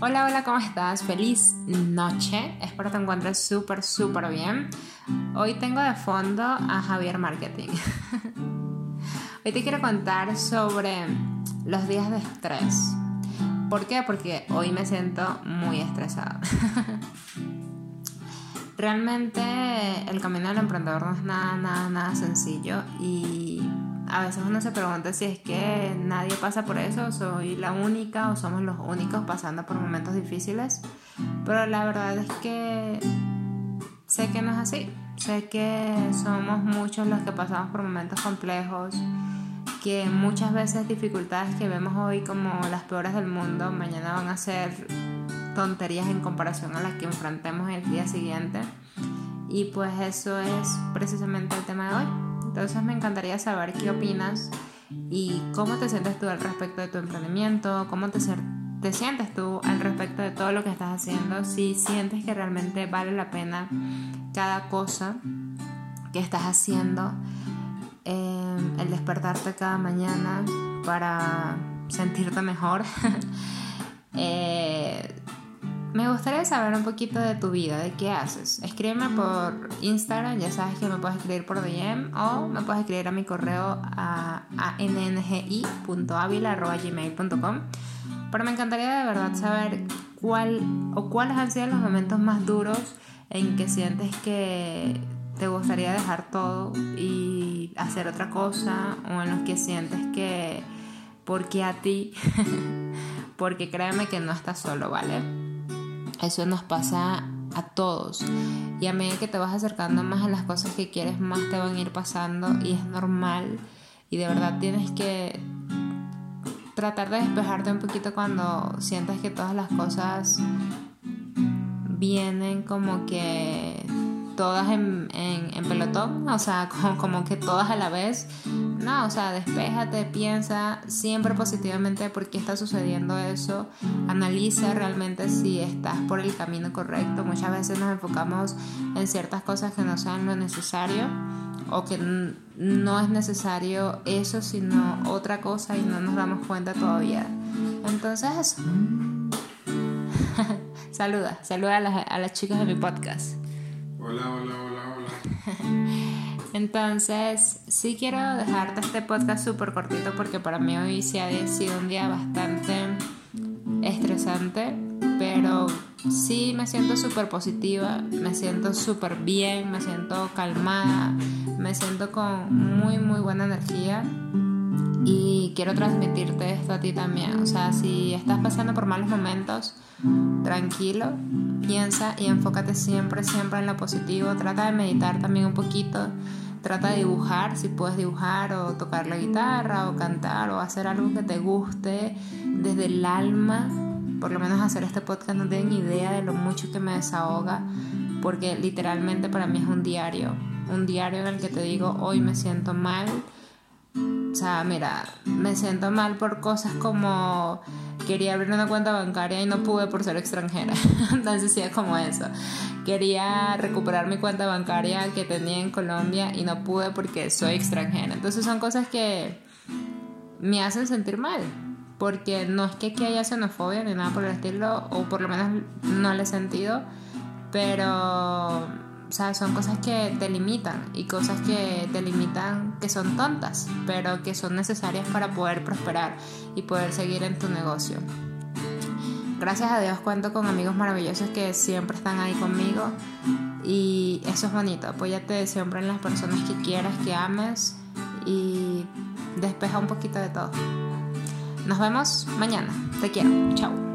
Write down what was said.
Hola, hola, ¿cómo estás? Feliz noche. Espero te encuentres súper, súper bien. Hoy tengo de fondo a Javier Marketing. Hoy te quiero contar sobre los días de estrés. ¿Por qué? Porque hoy me siento muy estresada. Realmente el camino del emprendedor no es nada, nada, nada sencillo y a veces uno se pregunta si es que nadie pasa por eso, soy la única o somos los únicos pasando por momentos difíciles, pero la verdad es que sé que no es así, sé que somos muchos los que pasamos por momentos complejos, que muchas veces dificultades que vemos hoy como las peores del mundo, mañana van a ser tonterías en comparación a las que enfrentemos el día siguiente. Y pues eso es precisamente el tema de hoy. Entonces me encantaría saber qué opinas y cómo te sientes tú al respecto de tu emprendimiento, cómo te, te sientes tú al respecto de todo lo que estás haciendo, si sientes que realmente vale la pena cada cosa que estás haciendo, em, el despertarte cada mañana para sentirte mejor. eh, me gustaría saber un poquito de tu vida, de qué haces. Escríbeme por Instagram, ya sabes que me puedes escribir por DM o me puedes escribir a mi correo a, nngi.avila.gmail.com. Pero me encantaría de verdad saber cuál o cuáles han sido los momentos más duros en que sientes que te gustaría dejar todo y hacer otra cosa o en los que sientes que porque a ti porque créeme que no estás solo, ¿vale? Eso nos pasa a todos. Y a medida que te vas acercando más a las cosas que quieres, más te van a ir pasando y es normal. Y de verdad tienes que tratar de despejarte un poquito cuando sientas que todas las cosas vienen como que todas en, en, pelotón, o sea, como, como, que todas a la vez. No, o sea, despéjate, piensa siempre positivamente por qué está sucediendo eso, analiza realmente si estás por el camino correcto. Muchas veces nos enfocamos en ciertas cosas que no sean lo necesario o que no es necesario eso, sino otra cosa y no nos damos cuenta todavía. Entonces eso. saluda, saluda a las, a las chicas de mi podcast. Hola, hola, hola, hola. Entonces, sí quiero dejarte este podcast súper cortito porque para mí hoy sí ha sido un día bastante estresante, pero sí me siento súper positiva, me siento súper bien, me siento calmada, me siento con muy, muy buena energía quiero transmitirte esto a ti también. O sea, si estás pasando por malos momentos, tranquilo, piensa y enfócate siempre, siempre en lo positivo. Trata de meditar también un poquito. Trata de dibujar, si puedes dibujar o tocar la guitarra o cantar o hacer algo que te guste desde el alma. Por lo menos hacer este podcast no tienen idea de lo mucho que me desahoga porque literalmente para mí es un diario. Un diario en el que te digo, hoy me siento mal o sea, mira, me siento mal por cosas como quería abrir una cuenta bancaria y no pude por ser extranjera. Entonces sí es como eso. Quería recuperar mi cuenta bancaria que tenía en Colombia y no pude porque soy extranjera. Entonces son cosas que me hacen sentir mal. Porque no es que aquí haya xenofobia ni nada por el estilo, o por lo menos no le he sentido, pero sea, son cosas que te limitan y cosas que te limitan que son tontas, pero que son necesarias para poder prosperar y poder seguir en tu negocio. Gracias a Dios cuento con amigos maravillosos que siempre están ahí conmigo y eso es bonito. Apóyate siempre en las personas que quieras, que ames y despeja un poquito de todo. Nos vemos mañana. Te quiero. Chao.